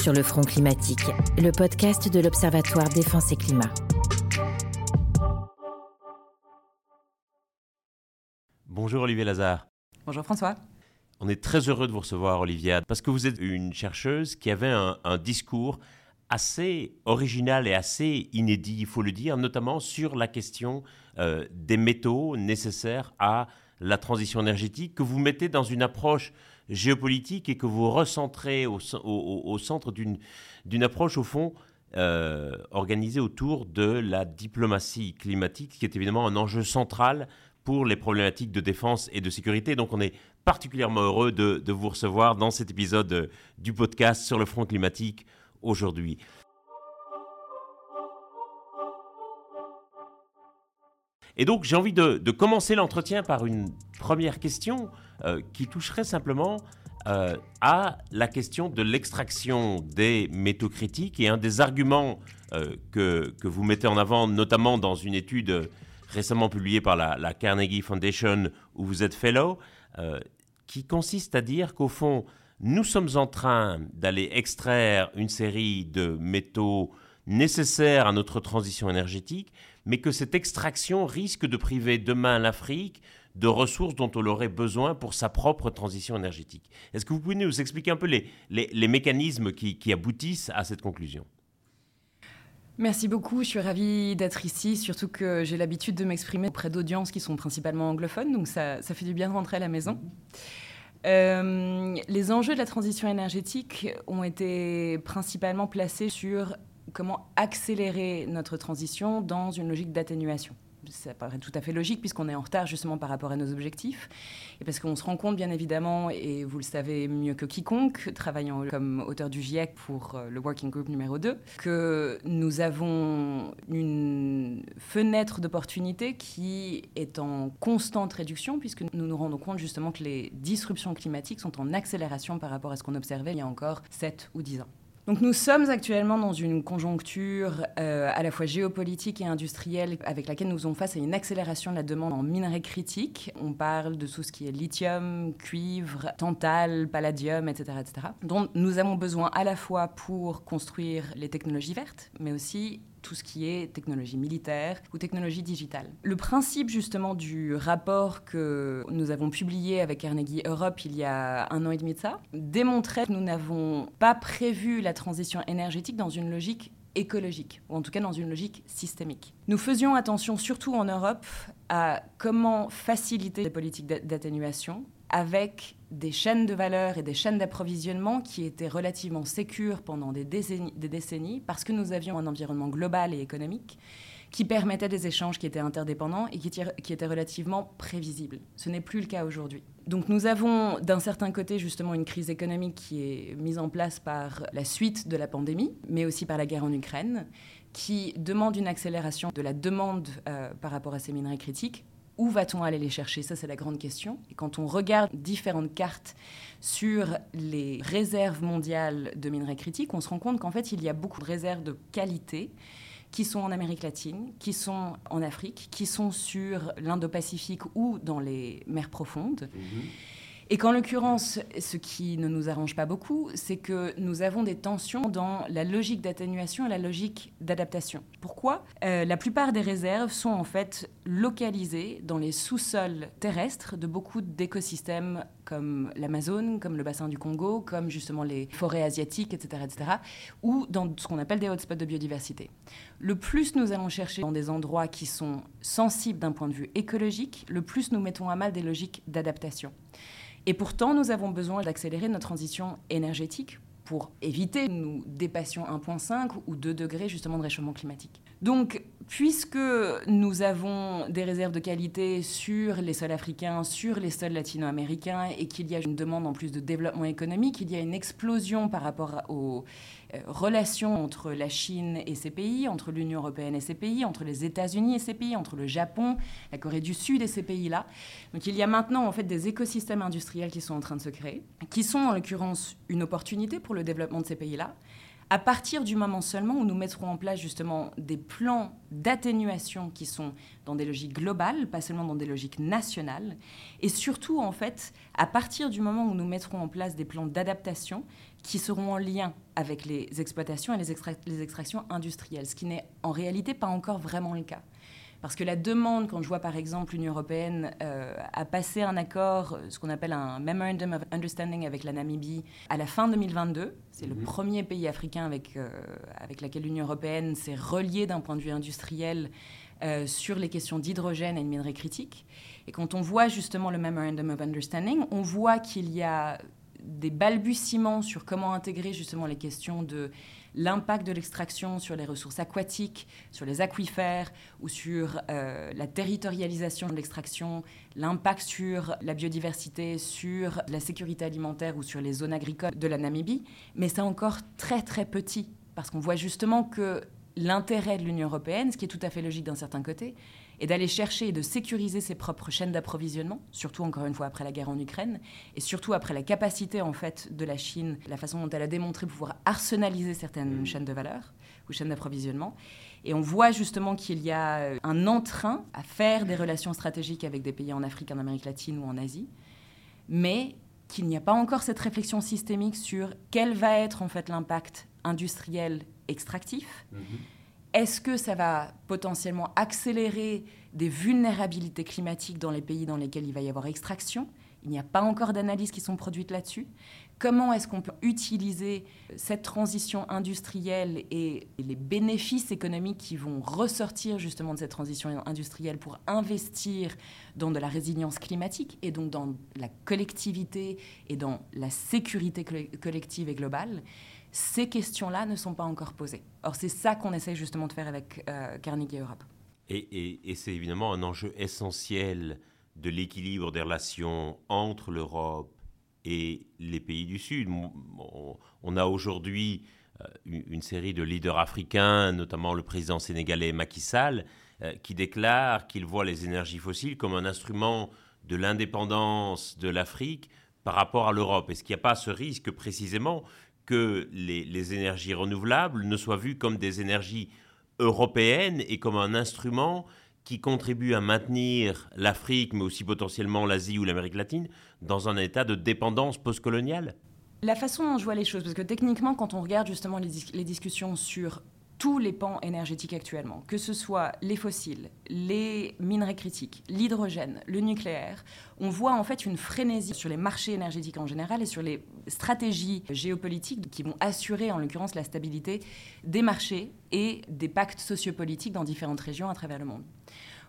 sur le front climatique, le podcast de l'Observatoire Défense et Climat. Bonjour Olivier Lazare. Bonjour François. On est très heureux de vous recevoir Olivier, parce que vous êtes une chercheuse qui avait un, discours assez original et assez inédit, il faut le dire, notamment sur la question euh, des métaux nécessaires à la transition énergétique, que vous mettez dans une approche géopolitique et que vous recentrez au, centre d'une approche, au fond, euh, organisée autour de la diplomatie climatique, qui est évidemment un enjeu central pour les problématiques de défense et de sécurité. Donc on est particulièrement heureux de, vous recevoir dans cet épisode du podcast sur le front climatique aujourd'hui. Et donc j'ai envie de, commencer l'entretien par une première question euh, qui toucherait simplement euh, à la question de l'extraction des métaux critiques et un des arguments euh, que, que, vous mettez en avant, notamment dans une étude récemment publiée par la, Carnegie Foundation où vous êtes fellow, qui consiste à dire qu'au fond, nous sommes en train d'aller extraire une série de métaux nécessaires à notre transition énergétique, mais que cette extraction risque de priver demain l'Afrique de ressources dont on aurait besoin pour sa propre transition énergétique. Est-ce que vous pouvez nous expliquer un peu les, les, mécanismes qui, qui aboutissent à cette conclusion? Merci beaucoup, je suis ravie d'être ici, surtout que j'ai l'habitude de m'exprimer auprès d'audiences qui sont principalement anglophones, donc ça, ça, fait du bien de rentrer à la maison. Euh, les enjeux de la transition énergétique ont été principalement placés sur comment accélérer notre transition dans une logique d'atténuation ça paraît tout à fait logique puisqu'on est en retard justement par rapport à nos objectifs. Et parce qu'on se rend compte bien évidemment, et vous le savez mieux que quiconque, travaillant comme auteur du GIEC pour euh, le Working Group numéro 2, que nous avons une fenêtre d'opportunité qui est en constante réduction puisque nous nous rendons compte justement que les disruptions climatiques sont en accélération par rapport à ce qu'on observait il y a encore 7 ou 10 ans. Donc nous sommes actuellement dans une conjoncture euh, à la fois géopolitique et industrielle avec laquelle nous faisons face à une accélération de la demande en minerais critiques. On parle de tout ce qui est lithium, cuivre, tantal, palladium, etc., etc. dont nous avons besoin à la fois pour construire les technologies vertes, mais aussi tout ce qui est technologie militaire ou technologie digitale. Le principe justement du rapport que nous avons publié avec Carnegie Europe il y a un an et demi de ça démontrait que nous n'avons pas prévu la transition énergétique dans une logique écologique, ou en tout cas dans une logique systémique. Nous faisions attention, surtout en Europe, à comment faciliter les politiques d'atténuation avec des chaînes de valeur et des chaînes d'approvisionnement qui étaient relativement sécures pendant des décennies, parce que nous avions un environnement global et économique qui permettait des échanges qui étaient interdépendants et qui, qui étaient relativement prévisibles. Ce n'est plus le cas aujourd'hui. Donc nous avons d'un certain côté justement une crise économique qui est mise en place par la suite de la pandémie, mais aussi par la guerre en Ukraine, qui demande une accélération de la demande euh, par rapport à ces minerais critiques où va-t-on aller les chercher? Ça, c'est la grande question. Et quand on regarde différentes cartes sur les réserves mondiales de minerais critiques, on se rend compte qu'en fait, il y a beaucoup de réserves de qualité qui sont en Amérique latine, qui sont en Afrique, qui sont sur l'Indo-Pacifique ou dans les mers profondes. Mhm. Et qu'en l'occurrence, ce qui ne nous arrange pas beaucoup, c'est que nous avons des tensions dans la logique d'atténuation et la logique d'adaptation. Pourquoi? Euh, La plupart des réserves sont en fait localisées dans les sous-sols terrestres de beaucoup d'écosystèmes comme l'Amazone, comme le bassin du Congo, comme justement les forêts asiatiques, etc., etc., ou dans ce qu'on appelle des hotspots de biodiversité. Le plus nous allons chercher dans des endroits qui sont sensibles d'un point de vue écologique, le plus nous mettons à mal des logiques d'adaptation. Et pourtant, nous avons besoin d'accélérer notre transition énergétique pour éviter nous dépassions 1,5 ou 2 degrés justement de réchauffement climatique. Puisque nous avons des réserves de qualité sur les sols africains, sur les sols latino-américains, et qu'il y a une demande en plus de développement économique, il y a une explosion par rapport aux euh, relations entre la Chine et ces pays, entre l'Union européenne et ces pays, entre les États-Unis et ces pays, entre le Japon, la Corée du Sud et ces pays-là. Donc il y a maintenant en fait des écosystèmes industriels qui sont en train de se créer, qui sont en l'occurrence une opportunité pour le développement de ces pays-là, à partir du moment seulement où nous mettrons en place justement des plans d'atténuation qui sont dans des logiques globales, pas seulement dans des logiques nationales, et surtout en fait à partir du moment où nous mettrons en place des plans d'adaptation qui seront en lien avec les exploitations et les, les extractions industrielles, ce qui n'est en réalité pas encore vraiment le cas. Parce que la demande, quand je vois par exemple l'Union européenne euh, a passé un accord, ce qu'on appelle un Memorandum of Understanding avec la Namibie à la fin 2022, c'est le mhm. premier pays africain avec, euh, avec lequel l'Union européenne s'est reliée d'un point de vue industriel euh, sur les questions d'hydrogène et de minerais critiques. Et quand on voit justement le Memorandum of Understanding, on voit qu'il y a des balbutiements sur comment intégrer justement les questions de l'impact de l'extraction sur les ressources aquatiques, sur les aquifères ou sur euh, la territorialisation de l'extraction, l'impact sur la biodiversité, sur la sécurité alimentaire ou sur les zones agricoles de la Namibie. Mais c'est encore très très petit parce qu'on voit justement que l'intérêt de l'Union européenne, ce qui est tout à fait logique d'un certain côté, et d'aller chercher et de sécuriser ses propres chaînes d'approvisionnement, surtout encore une fois après la guerre en Ukraine, et surtout après la capacité en fait de la Chine, la façon dont elle a démontré pouvoir arsenaliser certaines mmh. chaînes de valeur ou chaînes d'approvisionnement. Et on voit justement qu'il y a euh, un entrain à faire des relations stratégiques avec des pays en Afrique, en Amérique latine ou en Asie, mais qu'il n'y a pas encore cette réflexion systémique sur quel va être en fait l'impact industriel extractif. Mmh. Est-ce que ça va potentiellement accélérer des vulnérabilités climatiques dans les pays dans lesquels il va y avoir extraction? Il n'y a pas encore d'analyses qui sont produites là-dessus. Comment est-ce qu'on peut utiliser cette transition industrielle et les bénéfices économiques qui vont ressortir justement de cette transition industrielle pour investir dans de la résilience climatique et donc dans la collectivité et dans la sécurité collective et globale? Ces questions-là ne sont pas encore posées. Or, c'est ça qu'on essaie justement de faire avec euh, Carnegie Europe. Et, c'est évidemment un enjeu essentiel de l'équilibre des relations entre l'Europe et les pays du Sud. On, a aujourd'hui euh, une série de leaders africains, notamment le président sénégalais Macky Sall, euh, qui déclare qu'il voit les énergies fossiles comme un instrument de l'indépendance de l'Afrique par rapport à l'Europe. Est-ce qu'il n'y a pas ce risque précisément que les, énergies renouvelables ne soient vues comme des énergies européennes et comme un instrument qui contribue à maintenir l'Afrique, mais aussi potentiellement l'Asie ou l'Amérique latine, dans un état de dépendance postcoloniale? La façon dont je vois les choses, parce que techniquement, quand on regarde justement les, discussions sur tous les pans énergétiques actuellement, que ce soit les fossiles, les minerais critiques, l'hydrogène, le nucléaire, on voit en fait une frénésie sur les marchés énergétiques en général et sur les stratégies géopolitiques qui vont assurer en l'occurrence la stabilité des marchés et des pactes sociopolitiques dans différentes régions à travers le monde.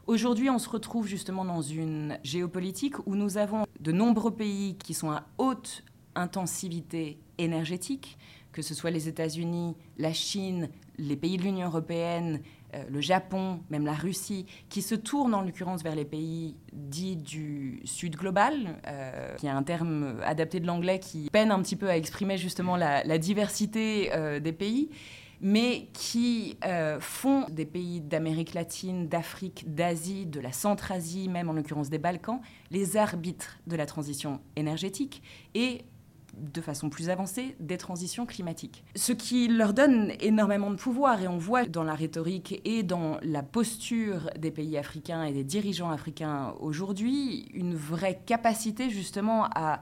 Aujourd'hui, on se retrouve justement dans une géopolitique où nous avons de nombreux pays qui sont à haute intensivité énergétique, que ce soit les États-Unis, la Chine, les pays de l'Union européenne, euh, le Japon, même la Russie, qui se tournent en l'occurrence vers les pays dits du Sud global, euh, qui est un terme adapté de l'anglais qui peine un petit peu à exprimer justement la, diversité euh, des pays, mais qui font des pays d'Amérique latine, d'Afrique, d'Asie, de la Centre-Asie, même en l'occurrence des Balkans, les arbitres de la transition énergétique et de façon plus avancée des transitions climatiques. Ce qui leur donne énormément de pouvoir et on voit dans la rhétorique et dans la posture des pays africains et des dirigeants africains aujourd'hui une vraie capacité justement à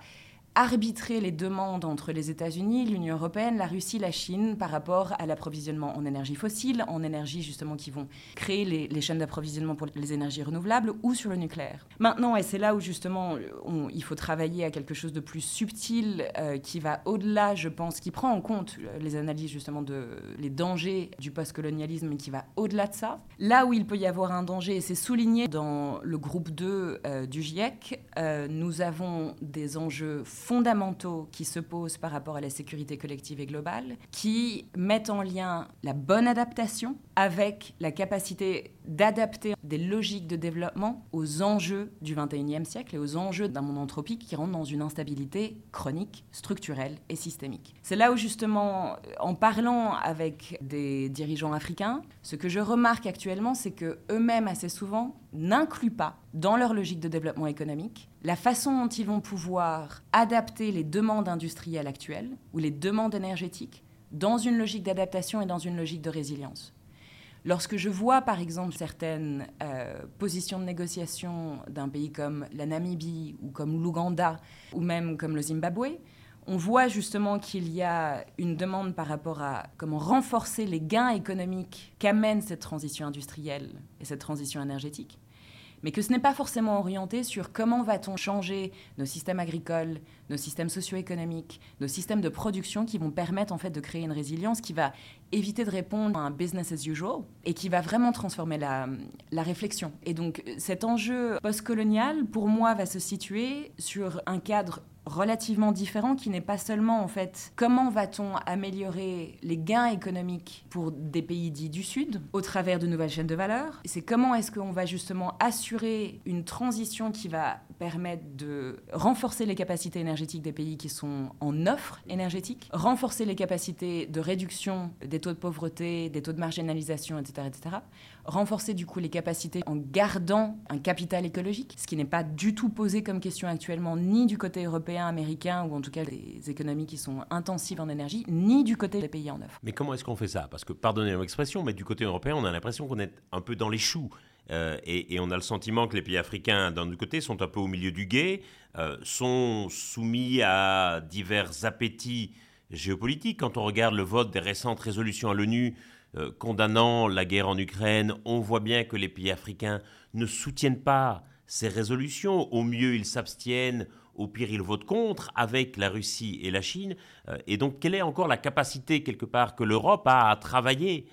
arbitrer les demandes entre les États-Unis, l'Union européenne, la Russie, la Chine par rapport à l'approvisionnement en énergie fossile, en énergie justement qui vont créer les, chaînes d'approvisionnement pour les énergies renouvelables ou sur le nucléaire. Maintenant, et c'est là où justement il faut travailler à quelque chose de plus subtil euh, qui va au-delà, je pense, qui prend en compte les analyses justement de les dangers du postcolonialisme et qui va au-delà de ça. Là où il peut y avoir un danger, et c'est souligné dans le groupe 2 euh, du GIEC, euh, nous avons des enjeux fondamentaux qui se posent par rapport à la sécurité collective et globale, qui mettent en lien la bonne adaptation avec la capacité d'adapter des logiques de développement aux enjeux du 21e siècle et aux enjeux d'un monde anthropique qui rentre dans une instabilité chronique, structurelle et systémique. C'est là où justement, en parlant avec des dirigeants africains, ce que je remarque actuellement, c'est que eux-mêmes assez souvent n'incluent pas dans leur logique de développement économique la façon dont ils vont pouvoir adapter les demandes industrielles actuelles ou les demandes énergétiques dans une logique d'adaptation et dans une logique de résilience. Lorsque je vois par exemple certaines euh, positions de négociation d'un pays comme la Namibie ou comme l'Ouganda ou même comme le Zimbabwe, on voit justement qu'il y a une demande par rapport à comment renforcer les gains économiques qu'amène cette transition industrielle et cette transition énergétique mais que ce n'est pas forcément orienté sur comment va-t-on changer nos systèmes agricoles, nos systèmes socio-économiques, nos systèmes de production qui vont permettre en fait de créer une résilience qui va éviter de répondre à un business as usual et qui va vraiment transformer la, la réflexion. Et donc cet enjeu postcolonial, pour moi, va se situer sur un cadre relativement différent qui n'est pas seulement en fait comment va-t-on améliorer les gains économiques pour des pays dits du Sud au travers de nouvelles chaînes de valeur? C'est comment est-ce qu'on va justement assurer une transition qui va permettre de renforcer les capacités énergétiques des pays qui sont en offre énergétique, renforcer les capacités de réduction des taux de pauvreté, des taux de marginalisation, etc., etc. Renforcer du coup les capacités en gardant un capital écologique, ce qui n'est pas du tout posé comme question actuellement ni du côté européen américains, ou en tout cas des économies qui sont intensives en énergie, ni du côté des pays en œuvre. Mais comment est-ce qu'on fait ça? Parce que, pardonnez l'expression, mais du côté européen, on a l'impression qu'on est un peu dans les choux. Euh, et, on a le sentiment que les pays africains, d'un côté, sont un peu au milieu du guet, euh, sont soumis à divers appétits géopolitiques. Quand on regarde le vote des récentes résolutions à l'ONU euh, condamnant la guerre en Ukraine, on voit bien que les pays africains ne soutiennent pas ces résolutions. Au mieux, ils s'abstiennent, au pire, ils votent contre avec la Russie et la Chine. Euh, et donc, quelle est encore la capacité, quelque part, que l'Europe a à travailler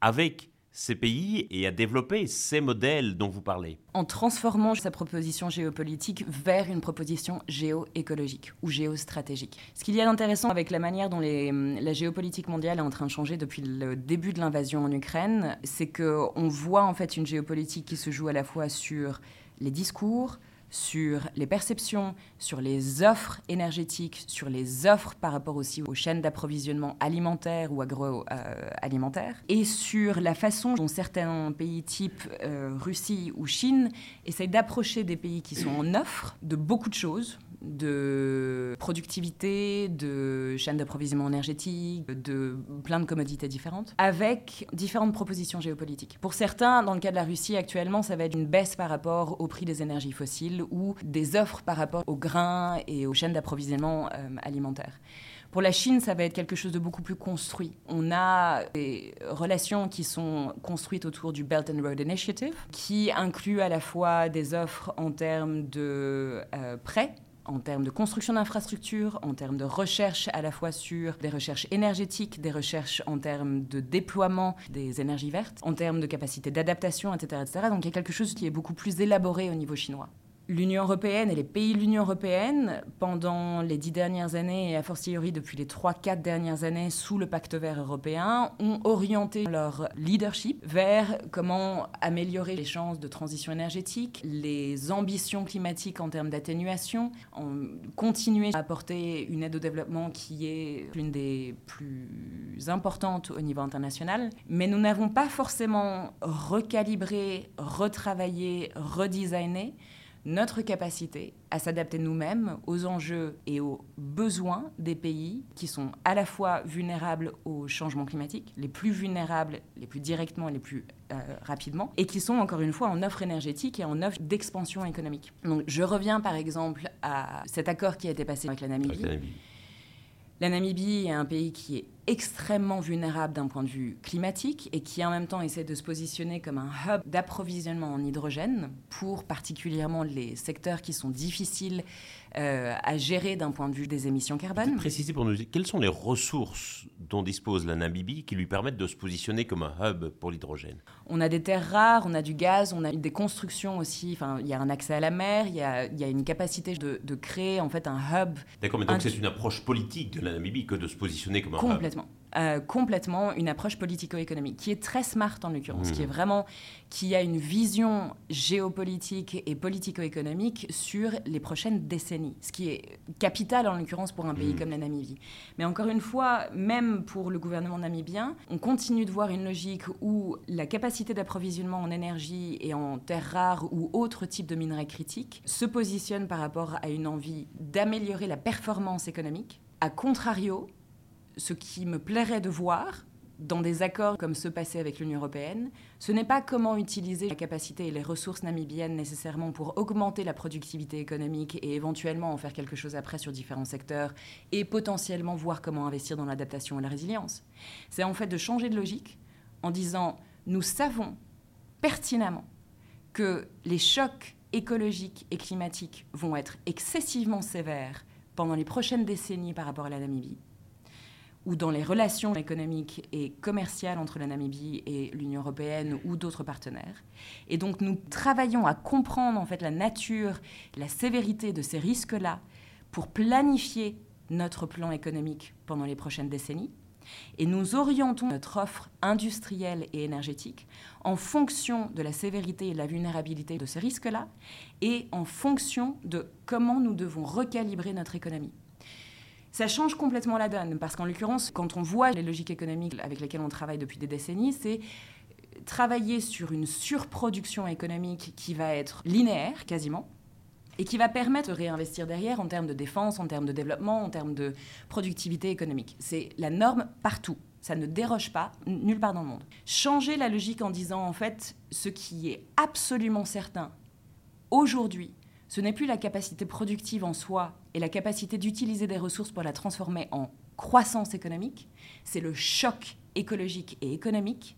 avec ces pays et à développer ces modèles dont vous parlez En transformant sa proposition géopolitique vers une proposition géoécologique ou géostratégique. Ce qu'il y a d'intéressant avec la manière dont la géopolitique mondiale est en train de changer depuis le début de l'invasion en Ukraine, c'est qu'on voit en fait une géopolitique qui se joue à la fois sur les discours, sur les perceptions, sur les offres énergétiques, sur les offres par rapport aussi aux chaînes d'approvisionnement alimentaire ou agroalimentaire, et sur la façon dont certains pays type euh, Russie ou Chine essayent d'approcher des pays qui sont en offre de beaucoup de choses, de productivité, de chaînes d'approvisionnement énergétique, de plein de commodités différentes, avec différentes propositions géopolitiques. Pour certains, dans le cas de la Russie actuellement, ça va être une baisse par rapport au prix des énergies fossiles ou des offres par rapport aux grains et aux chaînes d'approvisionnement euh, alimentaires. Pour la Chine, ça va être quelque chose de beaucoup plus construit. On a des relations qui sont construites autour du Belt and Road Initiative, qui inclut à la fois des offres en termes de euh, prêts en termes de construction d'infrastructures, en termes de recherche à la fois sur des recherches énergétiques, des recherches en termes de déploiement des énergies vertes, en termes de capacité d'adaptation, etc., etc. Donc il y a quelque chose qui est beaucoup plus élaboré au niveau chinois l'Union européenne et les pays de l'Union européenne, pendant les dix dernières années et a fortiori depuis les trois, quatre dernières années sous le pacte vert européen, ont orienté leur leadership vers comment améliorer les chances de transition énergétique, les ambitions climatiques en termes d'atténuation, continuer à apporter une aide au développement qui est l'une des plus importantes au niveau international. Mais nous n'avons pas forcément recalibré, retravaillé, redesigné notre capacité à s'adapter nous-mêmes aux enjeux et aux besoins des pays qui sont à la fois vulnérables au changement climatique, les plus vulnérables, les plus directement et les plus euh, rapidement, et qui sont encore une fois en offre énergétique et en offre d'expansion économique. Donc je reviens par exemple à cet accord qui a été passé avec la Namibie. La Namibie est un pays qui est extrêmement vulnérable d'un point de vue climatique et qui en même temps essaie de se positionner comme un hub d'approvisionnement en hydrogène pour particulièrement les secteurs qui sont difficiles euh, à gérer d'un point de vue des émissions carbone. Préciser pour nous, quelles sont les ressources dont dispose la Namibie qui lui permettent de se positionner comme un hub pour l'hydrogène? On a des terres rares, on a du gaz, on a des constructions aussi. Enfin, il y a un accès à la mer, il y a, y a, une capacité de, de, créer en fait un hub. D'accord, mais donc c'est une approche politique de la Namibie que de se positionner comme un hub. Complètement. Euh, complètement une approche politico-économique qui est très smart en l'occurrence, qui est mmh. vraiment qui a une vision géopolitique et politico-économique sur les prochaines décennies, ce qui est capital en l'occurrence pour un pays mmh. comme la Namibie. Mais encore une fois, même pour le gouvernement namibien, on continue de voir une logique où la capacité d'approvisionnement en énergie et en terres rares ou autres types de minerais critiques se positionne par rapport à une envie d'améliorer la performance économique. À contrario, ce qui me plairait de voir dans des accords comme ceux passés avec l'Union européenne, ce n'est pas comment utiliser la capacité et les ressources namibiennes nécessairement pour augmenter la productivité économique et éventuellement en faire quelque chose après sur différents secteurs et potentiellement voir comment investir dans l'adaptation et la résilience. C'est en fait de changer de logique en disant nous savons pertinemment que les chocs écologiques et climatiques vont être excessivement sévères pendant les prochaines décennies par rapport à la Namibie ou dans les relations économiques et commerciales entre la Namibie et l'Union européenne ou d'autres partenaires. Et donc nous travaillons à comprendre en fait la nature, la sévérité de ces risques-là pour planifier notre plan économique pendant les prochaines décennies. Et nous orientons notre offre industrielle et énergétique en fonction de la sévérité et de la vulnérabilité de ces risques-là et en fonction de comment nous devons recalibrer notre économie ça change complètement la donne. Parce qu'en l'occurrence, quand on voit les logiques économiques avec lesquelles on travaille depuis des décennies, c'est travailler sur une surproduction économique qui va être linéaire quasiment et qui va permettre de réinvestir derrière en termes de défense, en termes de développement, en termes de productivité économique. C'est la norme partout. Ça ne déroge pas nulle part dans le monde. Changer la logique en disant en fait ce qui est absolument certain aujourd'hui ce n'est plus la capacité productive en soi et la capacité d'utiliser des ressources pour la transformer en croissance économique, c'est le choc écologique et économique.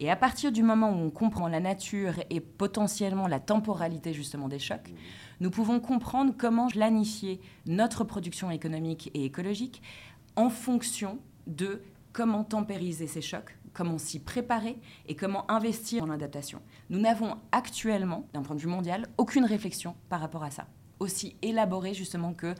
Et à partir du moment où on comprend la nature et potentiellement la temporalité justement des chocs, nous pouvons comprendre comment planifier notre production économique et écologique en fonction de comment tempériser ces chocs, comment s'y préparer et comment investir en l'adaptation. Nous n'avons actuellement, d'un point de vue mondial, aucune réflexion par rapport à ça. Aussi élaborée justement que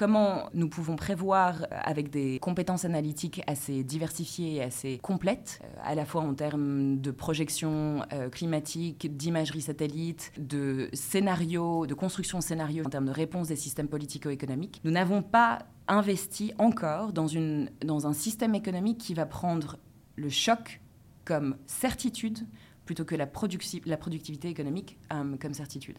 comment nous pouvons prévoir avec des compétences analytiques assez diversifiées et assez complètes, euh, à la fois en termes de projection euh, climatique, d'imagerie satellite, de scénarios, de construction scénario en termes de réponse des systèmes politico-économiques. Nous n'avons pas investi encore dans, une, dans un système économique qui va prendre le choc comme certitude plutôt que la, la productivité économique euh, comme certitude.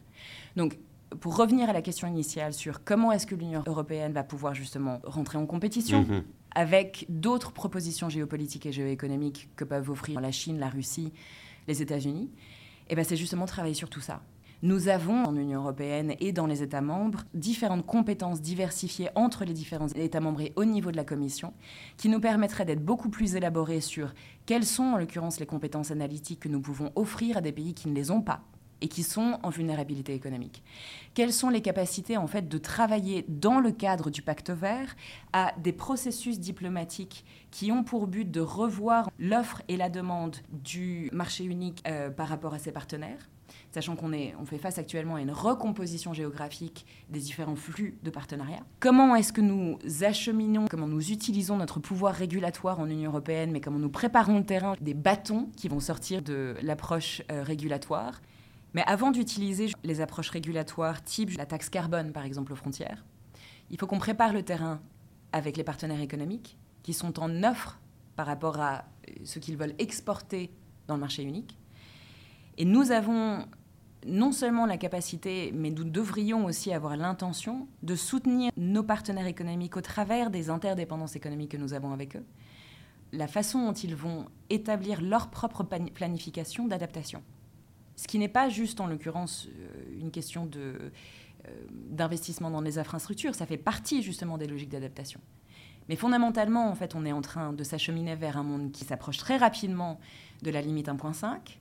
Donc, pour revenir à la question initiale sur comment est-ce que l'Union européenne va pouvoir justement rentrer en compétition mhm. avec d'autres propositions géopolitiques et géoéconomiques que peuvent offrir la Chine, la Russie, les États-Unis, eh ben c'est justement travailler sur tout ça. Nous avons en Union européenne et dans les États membres différentes compétences diversifiées entre les différents États membres et au niveau de la Commission qui nous permettraient d'être beaucoup plus élaborés sur quelles sont en l'occurrence les compétences analytiques que nous pouvons offrir à des pays qui ne les ont pas et qui sont en vulnérabilité économique. Quelles sont les capacités en fait de travailler dans le cadre du pacte vert à des processus diplomatiques qui ont pour but de revoir l'offre et la demande du marché unique euh, par rapport à ses partenaires sachant qu'on on fait face actuellement à une recomposition géographique des différents flux de partenariat. Comment est-ce que nous acheminons, comment nous utilisons notre pouvoir régulatoire en Union européenne, mais comment nous préparons le terrain des bâtons qui vont sortir de l'approche euh, régulatoire. Mais avant d'utiliser les approches régulatoires type la taxe carbone, par exemple, aux frontières, il faut qu'on prépare le terrain avec les partenaires économiques qui sont en offre par rapport à ce qu'ils veulent exporter dans le marché unique. Et nous avons non seulement la capacité, mais nous devrions aussi avoir l'intention de soutenir nos partenaires économiques au travers des interdépendances économiques que nous avons avec eux, la façon dont ils vont établir leur propre planification d'adaptation. Ce qui n'est pas juste, en l'occurrence, euh, une question euh, d'investissement dans les infrastructures, ça fait partie justement des logiques d'adaptation. Mais fondamentalement, en fait, on est en train de s'acheminer vers un monde qui s'approche très rapidement de la limite 1.5,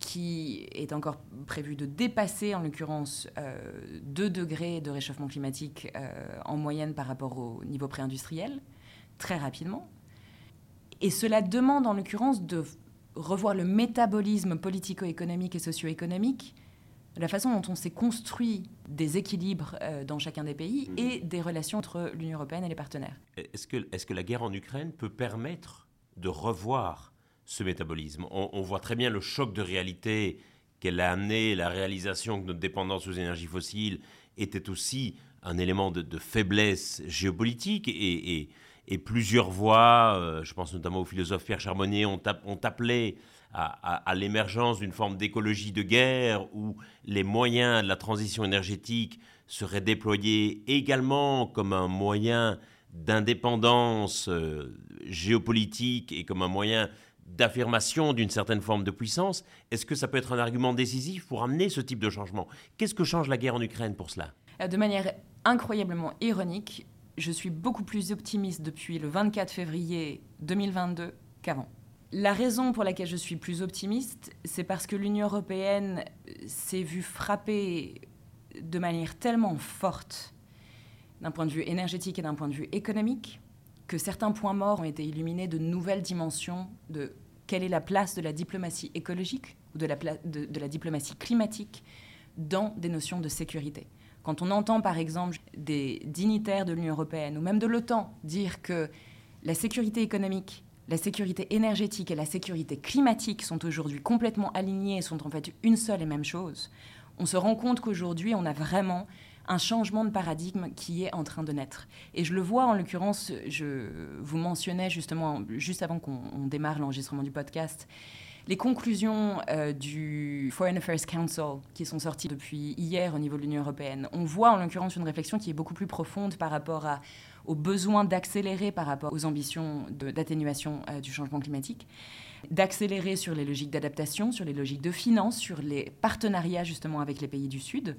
qui est encore prévu de dépasser, en l'occurrence, 2 euh, degrés de réchauffement climatique euh, en moyenne par rapport au niveau préindustriel, très rapidement. Et cela demande, en l'occurrence, de revoir le métabolisme politico-économique et socio-économique, la façon dont on s'est construit des équilibres euh, dans chacun des pays mmh. et des relations entre l'Union européenne et les partenaires. Est-ce que, est que la guerre en Ukraine peut permettre de revoir ce métabolisme. On, voit très bien le choc de réalité qu'elle a amené, la réalisation que notre dépendance aux énergies fossiles était aussi un élément de, faiblesse géopolitique et, plusieurs voix, euh, je pense notamment au philosophe Pierre Charbonnier, ont, appelé à, l'émergence d'une forme d'écologie de guerre où les moyens de la transition énergétique seraient déployés également comme un moyen d'indépendance euh, géopolitique et comme un moyen d'affirmation d'une certaine forme de puissance, est-ce que ça peut être un argument décisif pour amener ce type de changement? Qu'est-ce que change la guerre en Ukraine pour cela? Euh, De manière incroyablement ironique, je suis beaucoup plus optimiste depuis le 24 février 2022 qu'avant. La raison pour laquelle je suis plus optimiste, c'est parce que l'Union européenne s'est vue frapper de manière tellement forte d'un point de vue énergétique et d'un point de vue économique que certains points morts ont été illuminés de nouvelles dimensions de quelle est la place de la diplomatie écologique ou de la, diplomatie climatique dans des notions de sécurité. Quand on entend par exemple des dignitaires de l'Union européenne ou même de l'OTAN dire que la sécurité économique, la sécurité énergétique et la sécurité climatique sont aujourd'hui complètement alignées et sont en fait une seule et même chose, on se rend compte qu'aujourd'hui on a vraiment un changement de paradigme qui est en train de naître. Et je le vois en l'occurrence, je vous mentionnais justement, juste avant qu'on démarre l'enregistrement du podcast, les conclusions euh, du Foreign Affairs Council qui sont sorties depuis hier au niveau de l'Union européenne. On voit en l'occurrence une réflexion qui est beaucoup plus profonde par rapport à, aux besoins d'accélérer par rapport aux ambitions d'atténuation euh, du changement climatique d'accélérer sur les logiques d'adaptation, sur les logiques de finance, sur les partenariats justement avec les pays du Sud,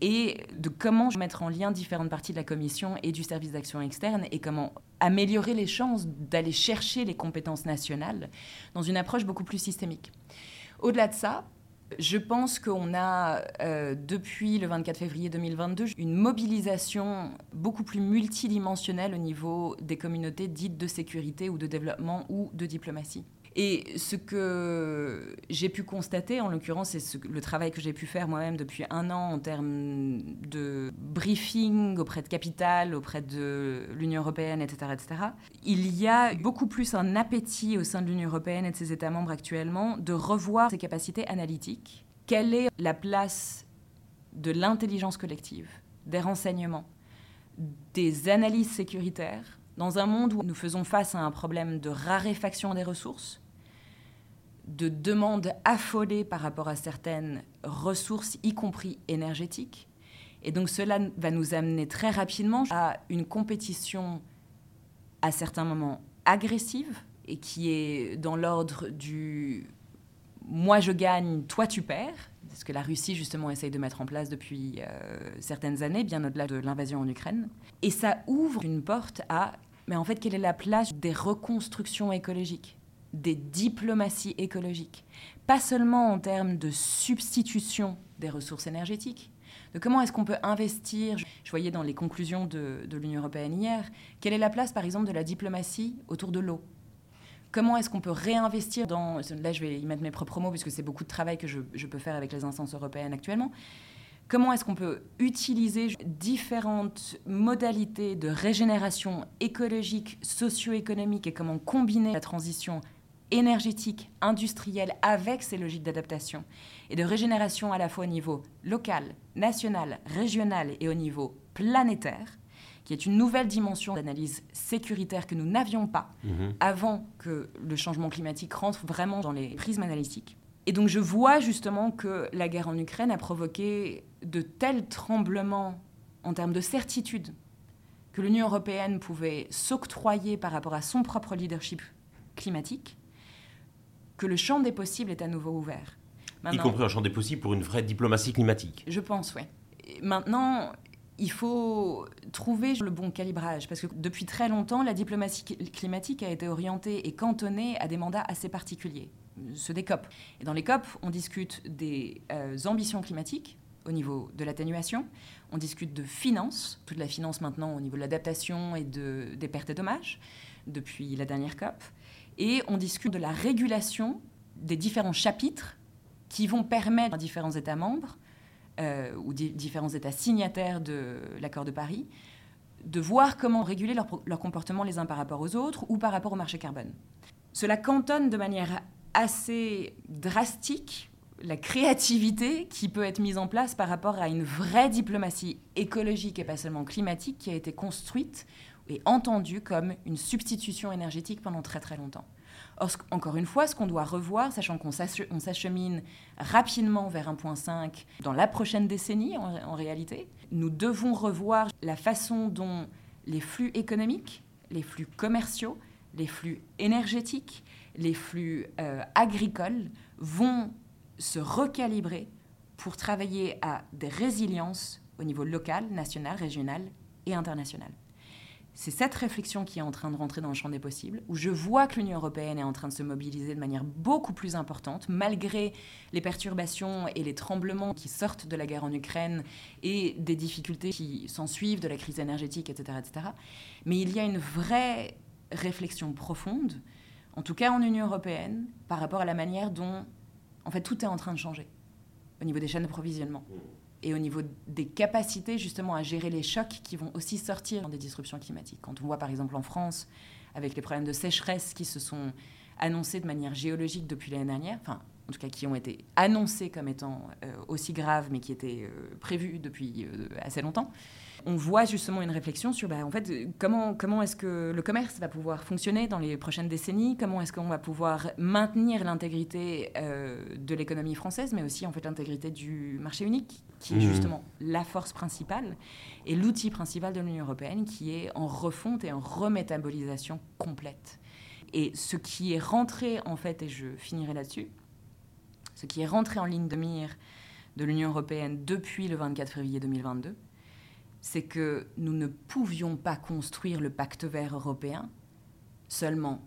et de comment mettre en lien différentes parties de la Commission et du service d'action externe, et comment améliorer les chances d'aller chercher les compétences nationales dans une approche beaucoup plus systémique. Au-delà de ça, je pense qu'on a, euh, depuis le 24 février 2022, une mobilisation beaucoup plus multidimensionnelle au niveau des communautés dites de sécurité ou de développement ou de diplomatie. Et ce que j'ai pu constater, en l'occurrence, c'est le travail que j'ai pu faire moi-même depuis un an en termes de briefing auprès de Capital, auprès de l'Union européenne, etc., etc. Il y a beaucoup plus un appétit au sein de l'Union européenne et de ses États membres actuellement de revoir ses capacités analytiques. Quelle est la place de l'intelligence collective, des renseignements, des analyses sécuritaires dans un monde où nous faisons face à un problème de raréfaction des ressources, de demandes affolées par rapport à certaines ressources, y compris énergétiques. Et donc cela va nous amener très rapidement à une compétition à certains moments agressive et qui est dans l'ordre du moi je gagne, toi tu perds, ce que la Russie justement essaye de mettre en place depuis euh, certaines années, bien au-delà de l'invasion en Ukraine. Et ça ouvre une porte à, mais en fait, quelle est la place des reconstructions écologiques? Des diplomaties écologiques, pas seulement en termes de substitution des ressources énergétiques, de comment est-ce qu'on peut investir. Je voyais dans les conclusions de, l'Union européenne hier, quelle est la place par exemple de la diplomatie autour de l'eau? Comment est-ce qu'on peut réinvestir dans... Là, je vais y mettre mes propres mots, puisque c'est beaucoup de travail que je, je peux faire avec les instances européennes actuellement. Comment est-ce qu'on peut utiliser différentes modalités de régénération écologique, socio-économique et comment combiner la transition énergétique, industrielle, avec ces logiques d'adaptation et de régénération à la fois au niveau local, national, régional et au niveau planétaire, qui est une nouvelle dimension d'analyse sécuritaire que nous n'avions pas mhm. avant que le changement climatique rentre vraiment dans les prismes analytiques. Et donc je vois justement que la guerre en Ukraine a provoqué de tels tremblements en termes de certitude que l'Union européenne pouvait s'octroyer par rapport à son propre leadership climatique, que le champ des possibles est à nouveau ouvert. y compris un champ des possibles pour une vraie diplomatie climatique. Je pense, oui. Maintenant, il faut trouver le bon calibrage, parce que depuis très longtemps, la diplomatie climatique a été orientée et cantonnée à des mandats assez particuliers, ceux des COP. Et dans les COP, on discute des euh, ambitions climatiques au niveau de l'atténuation, on discute de finances, toute la finance maintenant au niveau de l'adaptation et de, des pertes et dommages, depuis la dernière COP, et on discute de la régulation des différents chapitres qui vont permettre à différents États membres euh, ou différents États signataires de l'accord de Paris de voir comment réguler leur, leur, comportement les uns par rapport aux autres ou par rapport au marché carbone. Cela cantonne de manière assez drastique la créativité qui peut être mise en place par rapport à une vraie diplomatie écologique et pas seulement climatique qui a été construite et entendu comme une substitution énergétique pendant très très longtemps. Or, encore une fois, ce qu'on doit revoir, sachant qu'on s'achemine rapidement vers 1.5 dans la prochaine décennie en, réalité, nous devons revoir la façon dont les flux économiques, les flux commerciaux, les flux énergétiques, les flux euh, agricoles vont se recalibrer pour travailler à des résiliences au niveau local, national, régional et international. C'est cette réflexion qui est en train de rentrer dans le champ des possibles, où je vois que l'Union européenne est en train de se mobiliser de manière beaucoup plus importante, malgré les perturbations et les tremblements qui sortent de la guerre en Ukraine et des difficultés qui s'ensuivent de la crise énergétique, etc., etc. Mais il y a une vraie réflexion profonde, en tout cas en Union européenne, par rapport à la manière dont, en fait, tout est en train de changer au niveau des chaînes d'approvisionnement et au niveau des capacités justement à gérer les chocs qui vont aussi sortir des disruptions climatiques. Quand on voit par exemple en France, avec les problèmes de sécheresse qui se sont annoncés de manière géologique depuis l'année dernière, enfin en tout cas qui ont été annoncés comme étant euh, aussi graves, mais qui étaient euh, prévus depuis euh, assez longtemps, on voit justement une réflexion sur bah, en fait, comment, comment est-ce que le commerce va pouvoir fonctionner dans les prochaines décennies, comment est-ce qu'on va pouvoir maintenir l'intégrité euh, de l'économie française, mais aussi en fait l'intégrité du marché unique, qui est mmh. justement la force principale et l'outil principal de l'Union européenne, qui est en refonte et en remétabolisation complète. Et ce qui est rentré, en fait, et je finirai là-dessus, ce qui est rentré en ligne de mire de l'Union européenne depuis le 24 février 2022, c'est que nous ne pouvions pas construire le pacte vert européen seulement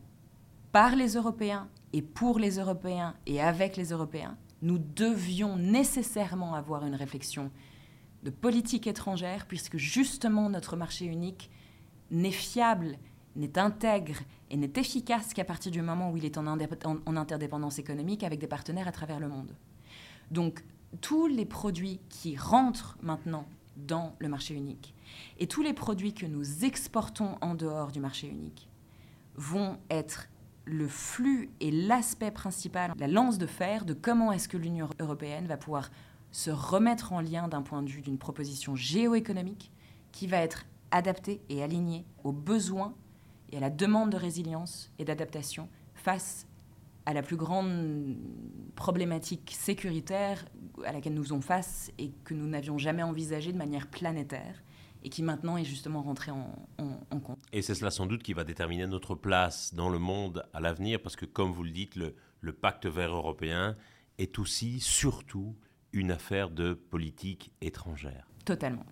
par les Européens et pour les Européens et avec les Européens. Nous devions nécessairement avoir une réflexion de politique étrangère puisque justement notre marché unique n'est fiable, n'est intègre et n'est efficace qu'à partir du moment où il est en, en interdépendance économique avec des partenaires à travers le monde. Donc tous les produits qui rentrent maintenant dans le marché unique. Et tous les produits que nous exportons en dehors du marché unique vont être le flux et l'aspect principal, la lance de fer de comment est-ce que l'Union européenne va pouvoir se remettre en lien d'un point de vue d'une proposition géoéconomique qui va être adaptée et alignée aux besoins et à la demande de résilience et d'adaptation face à la plus grande problématique sécuritaire à laquelle nous faisons face et que nous n'avions jamais envisagé de manière planétaire et qui maintenant est justement rentré en, compte. Et c'est cela sans doute qui va déterminer notre place dans le monde à l'avenir, parce que comme vous le dites, le, le pacte vert européen est aussi, surtout, une affaire de politique étrangère. Totalement.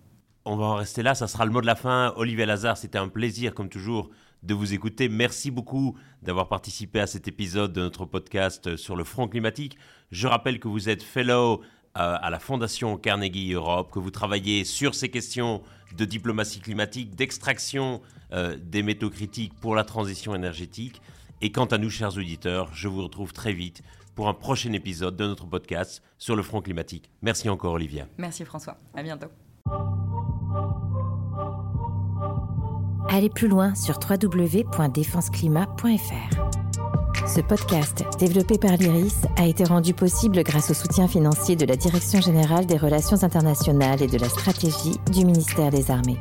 On va en rester là, ça sera le mot de la fin. Olivier Lazare, c'était un plaisir, comme toujours, de vous écouter. Merci beaucoup d'avoir participé à cet épisode de notre podcast sur le front climatique. Je rappelle que vous êtes fellow euh, à la Fondation Carnegie Europe, que vous travaillez sur ces questions de diplomatie climatique, d'extraction euh, des métaux critiques pour la transition énergétique. Et quant à nous, chers auditeurs, je vous retrouve très vite pour un prochain épisode de notre podcast sur le front climatique. Merci encore, Olivia. Merci, François. À bientôt. Allez plus loin sur www.défenseclimat.fr. Ce podcast, développé par l'IRIS, a été rendu possible grâce au soutien financier de la Direction générale des relations internationales et de la stratégie du ministère des Armées.